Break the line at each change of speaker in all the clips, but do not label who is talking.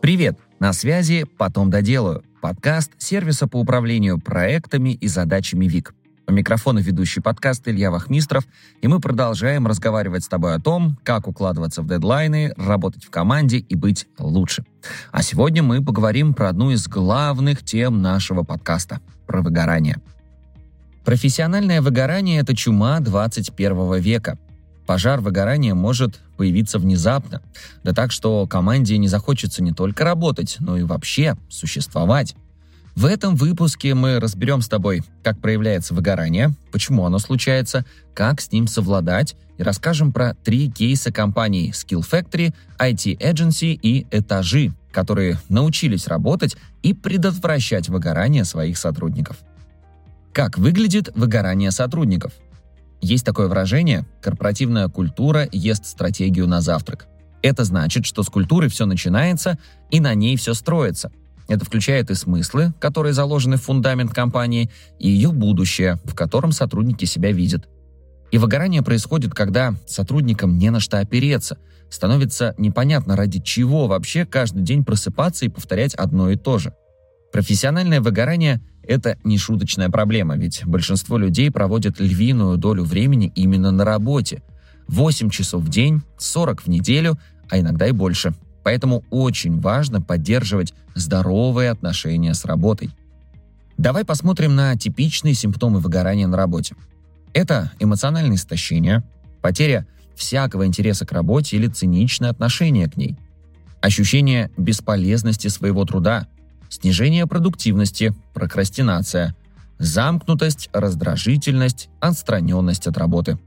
Привет! На связи «Потом доделаю» — подкаст сервиса по управлению проектами и задачами ВИК. У микрофона ведущий подкаст Илья Вахмистров, и мы продолжаем разговаривать с тобой о том, как укладываться в дедлайны, работать в команде и быть лучше. А сегодня мы поговорим про одну из главных тем нашего подкаста — про выгорание. Профессиональное выгорание — это чума 21 века — Пожар выгорания может появиться внезапно, да так, что команде не захочется не только работать, но и вообще существовать. В этом выпуске мы разберем с тобой, как проявляется выгорание, почему оно случается, как с ним совладать, и расскажем про три кейса компаний Skill Factory, IT Agency и Этажи, которые научились работать и предотвращать выгорание своих сотрудников. Как выглядит выгорание сотрудников – есть такое выражение «корпоративная культура ест стратегию на завтрак». Это значит, что с культуры все начинается и на ней все строится. Это включает и смыслы, которые заложены в фундамент компании, и ее будущее, в котором сотрудники себя видят. И выгорание происходит, когда сотрудникам не на что опереться. Становится непонятно, ради чего вообще каждый день просыпаться и повторять одно и то же. Профессиональное выгорание это не шуточная проблема, ведь большинство людей проводят львиную долю времени именно на работе. 8 часов в день, 40 в неделю, а иногда и больше. Поэтому очень важно поддерживать здоровые отношения с работой. Давай посмотрим на типичные симптомы выгорания на работе. Это эмоциональное истощение, потеря всякого интереса к работе или циничное отношение к ней, ощущение бесполезности своего труда – снижение продуктивности, прокрастинация, замкнутость, раздражительность, отстраненность от работы.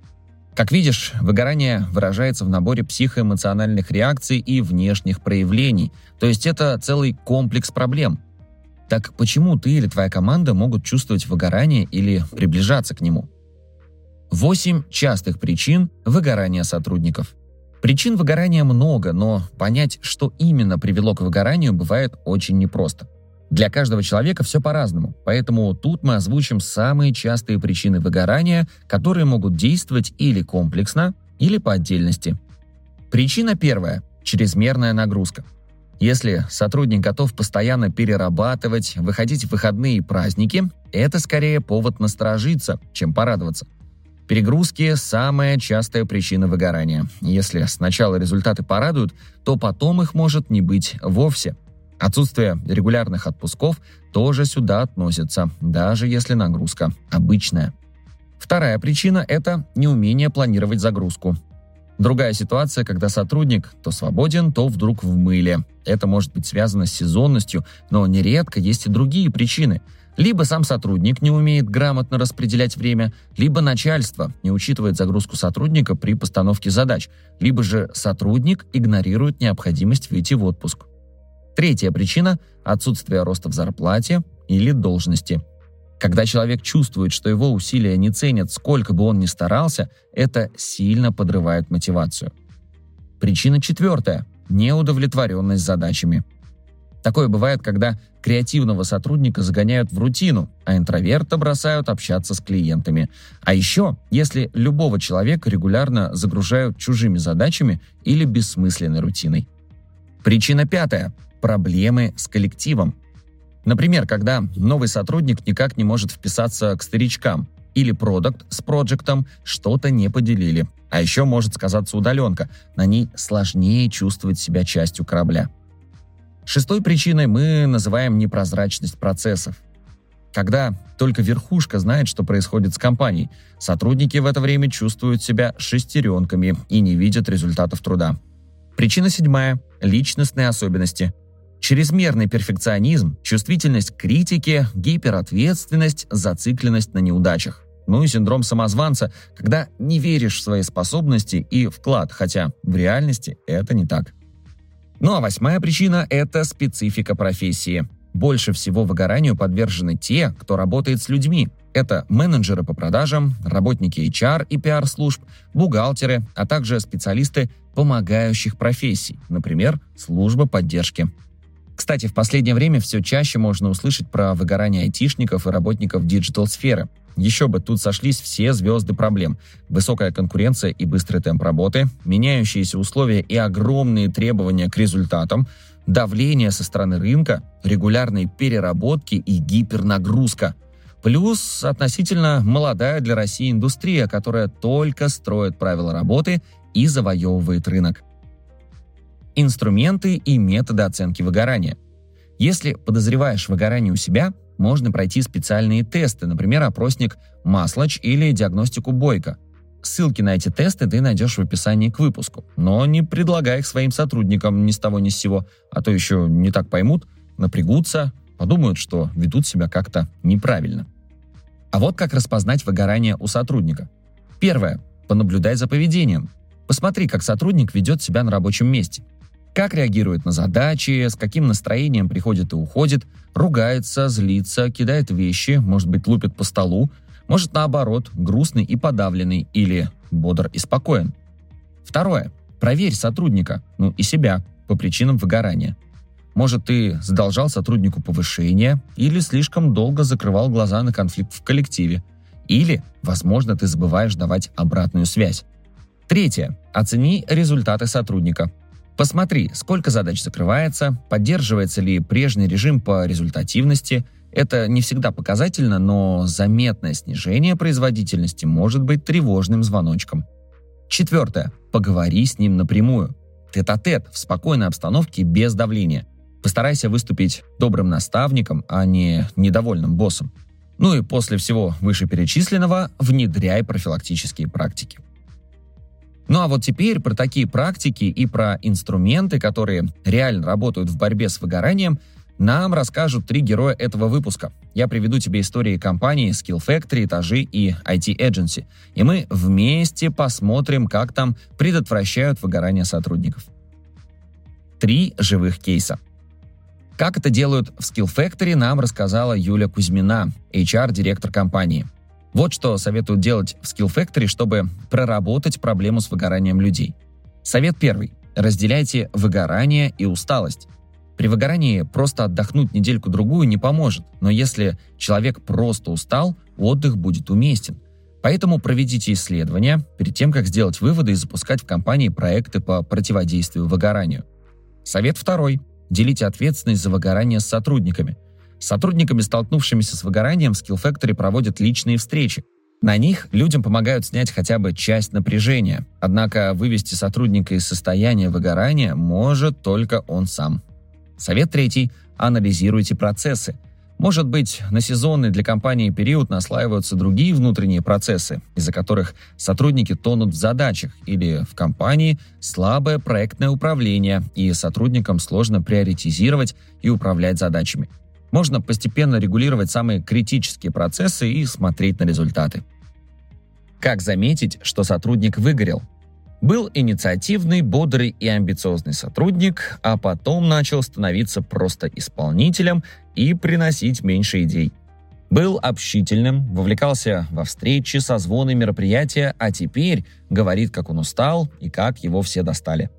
Как видишь, выгорание выражается в наборе психоэмоциональных реакций и внешних проявлений, то есть это целый комплекс проблем. Так почему ты или твоя команда могут чувствовать выгорание или приближаться к нему? Восемь частых причин выгорания сотрудников – Причин выгорания много, но понять, что именно привело к выгоранию, бывает очень непросто. Для каждого человека все по-разному, поэтому тут мы озвучим самые частые причины выгорания, которые могут действовать или комплексно, или по отдельности. Причина первая – чрезмерная нагрузка. Если сотрудник готов постоянно перерабатывать, выходить в выходные и праздники, это скорее повод насторожиться, чем порадоваться – Перегрузки – самая частая причина выгорания. Если сначала результаты порадуют, то потом их может не быть вовсе. Отсутствие регулярных отпусков тоже сюда относится, даже если нагрузка обычная. Вторая причина – это неумение планировать загрузку. Другая ситуация, когда сотрудник то свободен, то вдруг в мыле. Это может быть связано с сезонностью, но нередко есть и другие причины – либо сам сотрудник не умеет грамотно распределять время, либо начальство не учитывает загрузку сотрудника при постановке задач, либо же сотрудник игнорирует необходимость выйти в отпуск. Третья причина – отсутствие роста в зарплате или должности. Когда человек чувствует, что его усилия не ценят, сколько бы он ни старался, это сильно подрывает мотивацию. Причина четвертая – неудовлетворенность задачами. Такое бывает, когда креативного сотрудника загоняют в рутину, а интроверта бросают общаться с клиентами. А еще, если любого человека регулярно загружают чужими задачами или бессмысленной рутиной. Причина пятая – проблемы с коллективом. Например, когда новый сотрудник никак не может вписаться к старичкам, или продукт с проектом что-то не поделили. А еще может сказаться удаленка, на ней сложнее чувствовать себя частью корабля. Шестой причиной мы называем непрозрачность процессов. Когда только верхушка знает, что происходит с компанией, сотрудники в это время чувствуют себя шестеренками и не видят результатов труда. Причина седьмая – личностные особенности. Чрезмерный перфекционизм, чувствительность к критике, гиперответственность, зацикленность на неудачах. Ну и синдром самозванца, когда не веришь в свои способности и вклад, хотя в реальности это не так. Ну а восьмая причина – это специфика профессии. Больше всего выгоранию подвержены те, кто работает с людьми. Это менеджеры по продажам, работники HR и PR-служб, бухгалтеры, а также специалисты помогающих профессий, например, служба поддержки. Кстати, в последнее время все чаще можно услышать про выгорание айтишников и работников digital-сферы. Еще бы, тут сошлись все звезды проблем. Высокая конкуренция и быстрый темп работы, меняющиеся условия и огромные требования к результатам, давление со стороны рынка, регулярные переработки и гипернагрузка. Плюс относительно молодая для России индустрия, которая только строит правила работы и завоевывает рынок. Инструменты и методы оценки выгорания. Если подозреваешь выгорание у себя, можно пройти специальные тесты, например, опросник Маслач или диагностику Бойко. Ссылки на эти тесты ты найдешь в описании к выпуску. Но не предлагай их своим сотрудникам ни с того ни с сего, а то еще не так поймут, напрягутся, подумают, что ведут себя как-то неправильно. А вот как распознать выгорание у сотрудника. Первое. Понаблюдай за поведением. Посмотри, как сотрудник ведет себя на рабочем месте. Как реагирует на задачи, с каким настроением приходит и уходит, ругается, злится, кидает вещи, может быть, лупит по столу, может, наоборот, грустный и подавленный или бодр и спокоен. Второе. Проверь сотрудника, ну и себя, по причинам выгорания. Может, ты задолжал сотруднику повышение или слишком долго закрывал глаза на конфликт в коллективе. Или, возможно, ты забываешь давать обратную связь. Третье. Оцени результаты сотрудника. Посмотри, сколько задач закрывается, поддерживается ли прежний режим по результативности. Это не всегда показательно, но заметное снижение производительности может быть тревожным звоночком. Четвертое. Поговори с ним напрямую. Тет-а-тет, в спокойной обстановке, без давления. Постарайся выступить добрым наставником, а не недовольным боссом. Ну и после всего вышеперечисленного внедряй профилактические практики. Ну а вот теперь про такие практики и про инструменты, которые реально работают в борьбе с выгоранием, нам расскажут три героя этого выпуска. Я приведу тебе истории компаний Skill Factory, Этажи и IT Agency. И мы вместе посмотрим, как там предотвращают выгорание сотрудников. Три живых кейса. Как это делают в Skill Factory, нам рассказала Юля Кузьмина, HR-директор компании. Вот что советуют делать в Skill Factory, чтобы проработать проблему с выгоранием людей. Совет первый. Разделяйте выгорание и усталость. При выгорании просто отдохнуть недельку-другую не поможет, но если человек просто устал, отдых будет уместен. Поэтому проведите исследования перед тем, как сделать выводы и запускать в компании проекты по противодействию выгоранию. Совет второй. Делите ответственность за выгорание с сотрудниками. С сотрудниками, столкнувшимися с выгоранием, в Skill Factory проводят личные встречи. На них людям помогают снять хотя бы часть напряжения. Однако вывести сотрудника из состояния выгорания может только он сам. Совет третий. Анализируйте процессы. Может быть, на сезонный для компании период наслаиваются другие внутренние процессы, из-за которых сотрудники тонут в задачах, или в компании слабое проектное управление, и сотрудникам сложно приоритизировать и управлять задачами – можно постепенно регулировать самые критические процессы и смотреть на результаты. Как заметить, что сотрудник выгорел? Был инициативный, бодрый и амбициозный сотрудник, а потом начал становиться просто исполнителем и приносить меньше идей. Был общительным, вовлекался во встречи, созвоны, мероприятия, а теперь говорит, как он устал и как его все достали.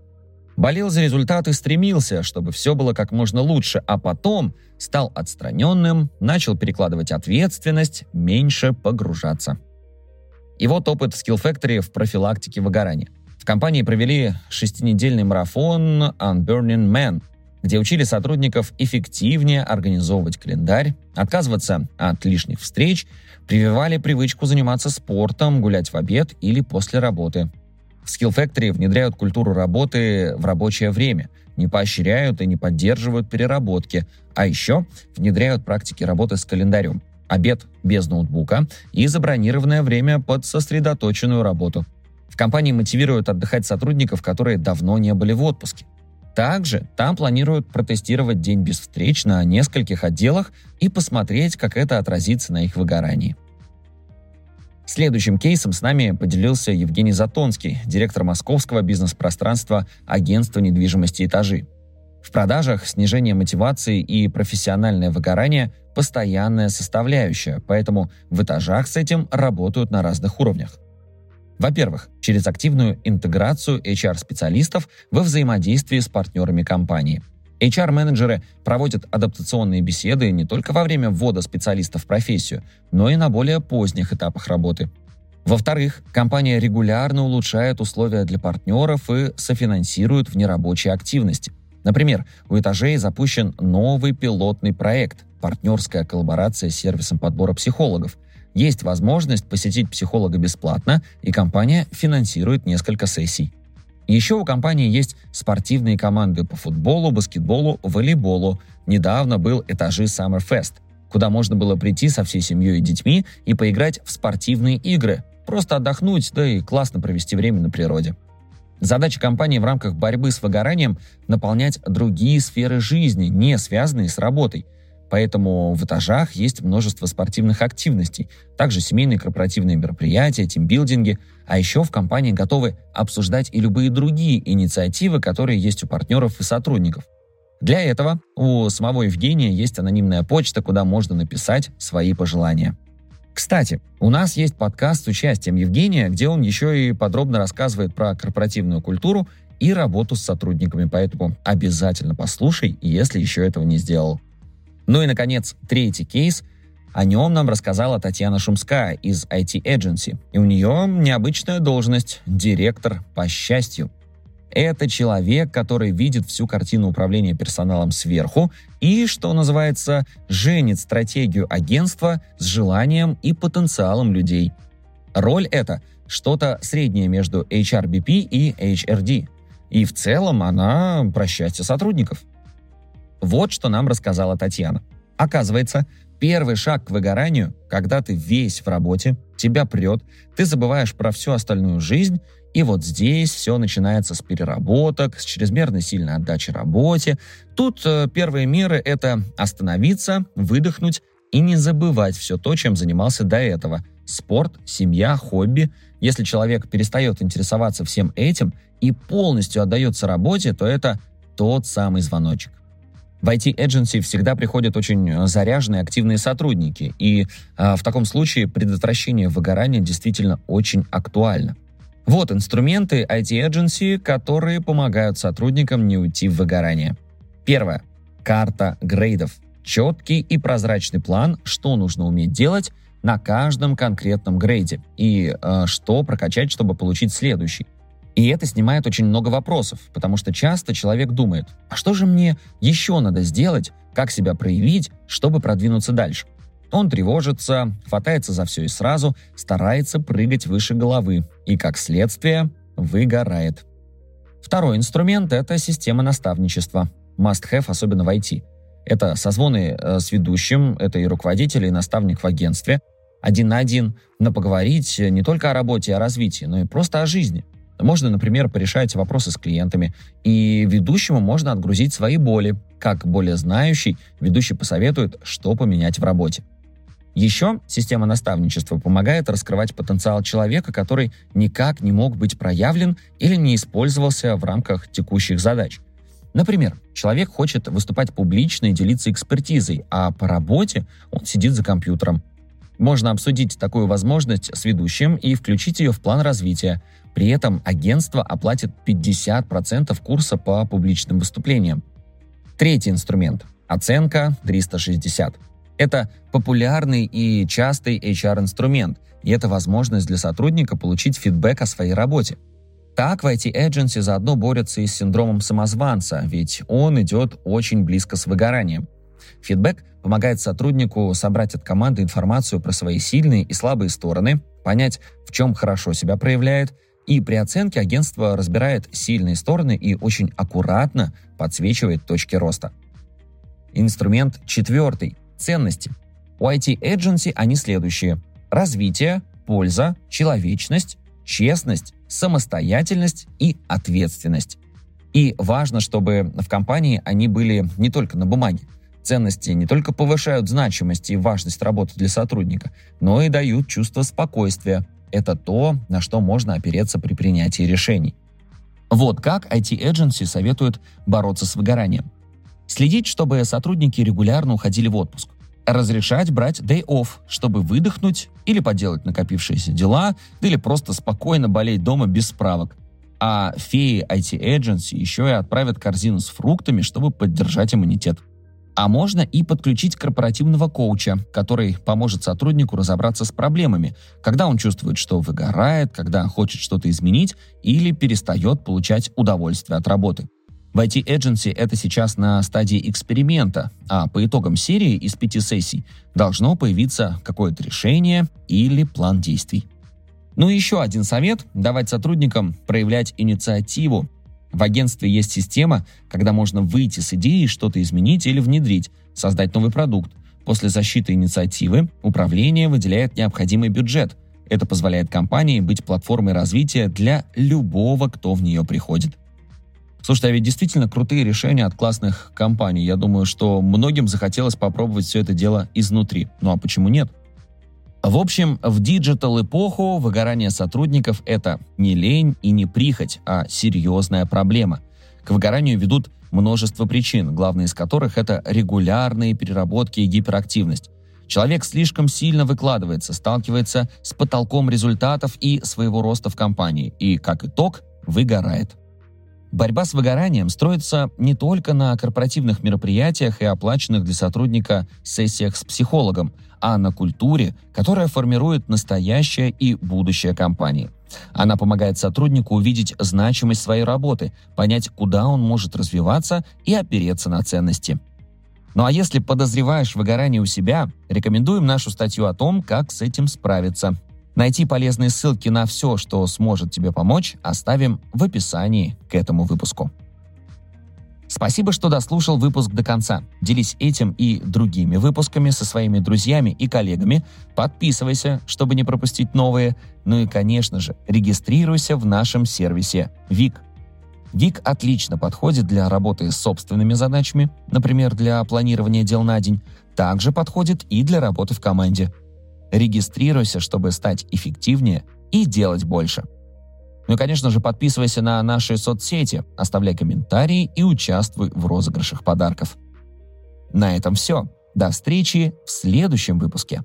Болел за результаты, стремился, чтобы все было как можно лучше, а потом стал отстраненным, начал перекладывать ответственность, меньше погружаться. И вот опыт Skill Factory в профилактике выгорания. В компании провели шестинедельный марафон Unburning Man, где учили сотрудников эффективнее организовывать календарь, отказываться от лишних встреч, прививали привычку заниматься спортом, гулять в обед или после работы – в Skill Factory внедряют культуру работы в рабочее время, не поощряют и не поддерживают переработки, а еще внедряют практики работы с календарем, обед без ноутбука и забронированное время под сосредоточенную работу. В компании мотивируют отдыхать сотрудников, которые давно не были в отпуске. Также там планируют протестировать день без встреч на нескольких отделах и посмотреть, как это отразится на их выгорании. Следующим кейсом с нами поделился Евгений Затонский, директор московского бизнес-пространства агентства недвижимости «Этажи». В продажах снижение мотивации и профессиональное выгорание – постоянная составляющая, поэтому в этажах с этим работают на разных уровнях. Во-первых, через активную интеграцию HR-специалистов во взаимодействии с партнерами компании. HR-менеджеры проводят адаптационные беседы не только во время ввода специалистов в профессию, но и на более поздних этапах работы. Во-вторых, компания регулярно улучшает условия для партнеров и софинансирует внерабочие активности. Например, у этажей запущен новый пилотный проект – партнерская коллаборация с сервисом подбора психологов. Есть возможность посетить психолога бесплатно, и компания финансирует несколько сессий. Еще у компании есть спортивные команды по футболу, баскетболу, волейболу. Недавно был этажи Summerfest, куда можно было прийти со всей семьей и детьми и поиграть в спортивные игры. Просто отдохнуть, да и классно провести время на природе. Задача компании в рамках борьбы с выгоранием – наполнять другие сферы жизни, не связанные с работой. Поэтому в этажах есть множество спортивных активностей, также семейные корпоративные мероприятия, тимбилдинги, а еще в компании готовы обсуждать и любые другие инициативы, которые есть у партнеров и сотрудников. Для этого у самого Евгения есть анонимная почта, куда можно написать свои пожелания. Кстати, у нас есть подкаст с участием Евгения, где он еще и подробно рассказывает про корпоративную культуру и работу с сотрудниками, поэтому обязательно послушай, если еще этого не сделал. Ну и, наконец, третий кейс. О нем нам рассказала Татьяна Шумская из IT Agency. И у нее необычная должность – директор по счастью. Это человек, который видит всю картину управления персоналом сверху и, что называется, женит стратегию агентства с желанием и потенциалом людей. Роль эта – что-то среднее между HRBP и HRD. И в целом она про счастье сотрудников – вот что нам рассказала Татьяна. Оказывается, первый шаг к выгоранию, когда ты весь в работе, тебя прет, ты забываешь про всю остальную жизнь, и вот здесь все начинается с переработок, с чрезмерно сильной отдачи работе. Тут э, первые меры — это остановиться, выдохнуть и не забывать все то, чем занимался до этого. Спорт, семья, хобби. Если человек перестает интересоваться всем этим и полностью отдается работе, то это тот самый звоночек. В IT-эдженси всегда приходят очень э, заряженные, активные сотрудники, и а, в таком случае предотвращение выгорания действительно очень актуально. Вот инструменты IT-эдженси, которые помогают сотрудникам не уйти в выгорание. Первое. Карта грейдов. Четкий и прозрачный план, что нужно уметь делать на каждом конкретном грейде и э, что прокачать, чтобы получить следующий. И это снимает очень много вопросов, потому что часто человек думает, а что же мне еще надо сделать, как себя проявить, чтобы продвинуться дальше? Он тревожится, хватается за все и сразу, старается прыгать выше головы и, как следствие, выгорает. Второй инструмент – это система наставничества. Must-have, особенно в IT. Это созвоны э, с ведущим, это и руководитель, и наставник в агентстве. Один на один, но поговорить не только о работе и о развитии, но и просто о жизни – можно, например, порешать вопросы с клиентами, и ведущему можно отгрузить свои боли. Как более знающий, ведущий посоветует, что поменять в работе. Еще система наставничества помогает раскрывать потенциал человека, который никак не мог быть проявлен или не использовался в рамках текущих задач. Например, человек хочет выступать публично и делиться экспертизой, а по работе он сидит за компьютером. Можно обсудить такую возможность с ведущим и включить ее в план развития, при этом агентство оплатит 50% курса по публичным выступлениям. Третий инструмент – оценка 360. Это популярный и частый HR-инструмент, и это возможность для сотрудника получить фидбэк о своей работе. Так в IT-эдженси заодно борются и с синдромом самозванца, ведь он идет очень близко с выгоранием. Фидбэк помогает сотруднику собрать от команды информацию про свои сильные и слабые стороны, понять, в чем хорошо себя проявляет, и при оценке агентство разбирает сильные стороны и очень аккуратно подсвечивает точки роста. Инструмент четвертый – ценности. У IT-эдженси они следующие. Развитие, польза, человечность, честность, самостоятельность и ответственность. И важно, чтобы в компании они были не только на бумаге. Ценности не только повышают значимость и важность работы для сотрудника, но и дают чувство спокойствия, это то, на что можно опереться при принятии решений. Вот как IT-эдженси советуют бороться с выгоранием. Следить, чтобы сотрудники регулярно уходили в отпуск. Разрешать брать day off, чтобы выдохнуть или поделать накопившиеся дела, или просто спокойно болеть дома без справок. А феи IT Agency еще и отправят корзину с фруктами, чтобы поддержать иммунитет. А можно и подключить корпоративного коуча, который поможет сотруднику разобраться с проблемами, когда он чувствует, что выгорает, когда хочет что-то изменить или перестает получать удовольствие от работы. В IT Agency это сейчас на стадии эксперимента, а по итогам серии из пяти сессий должно появиться какое-то решение или план действий. Ну и еще один совет – давать сотрудникам проявлять инициативу в агентстве есть система, когда можно выйти с идеей что-то изменить или внедрить, создать новый продукт. После защиты инициативы управление выделяет необходимый бюджет. Это позволяет компании быть платформой развития для любого, кто в нее приходит. Слушайте, а ведь действительно крутые решения от классных компаний. Я думаю, что многим захотелось попробовать все это дело изнутри. Ну а почему нет? В общем, в digital-эпоху выгорание сотрудников – это не лень и не прихоть, а серьезная проблема. К выгоранию ведут множество причин, главные из которых – это регулярные переработки и гиперактивность. Человек слишком сильно выкладывается, сталкивается с потолком результатов и своего роста в компании, и, как итог, выгорает. Борьба с выгоранием строится не только на корпоративных мероприятиях и оплаченных для сотрудника сессиях с психологом, а на культуре, которая формирует настоящее и будущее компании. Она помогает сотруднику увидеть значимость своей работы, понять, куда он может развиваться и опереться на ценности. Ну а если подозреваешь выгорание у себя, рекомендуем нашу статью о том, как с этим справиться. Найти полезные ссылки на все, что сможет тебе помочь, оставим в описании к этому выпуску. Спасибо, что дослушал выпуск до конца. Делись этим и другими выпусками со своими друзьями и коллегами. Подписывайся, чтобы не пропустить новые. Ну и, конечно же, регистрируйся в нашем сервисе ВИК. ВИК отлично подходит для работы с собственными задачами, например, для планирования дел на день. Также подходит и для работы в команде. Регистрируйся, чтобы стать эффективнее и делать больше. Ну и, конечно же, подписывайся на наши соцсети, оставляй комментарии и участвуй в розыгрышах подарков. На этом все. До встречи в следующем выпуске.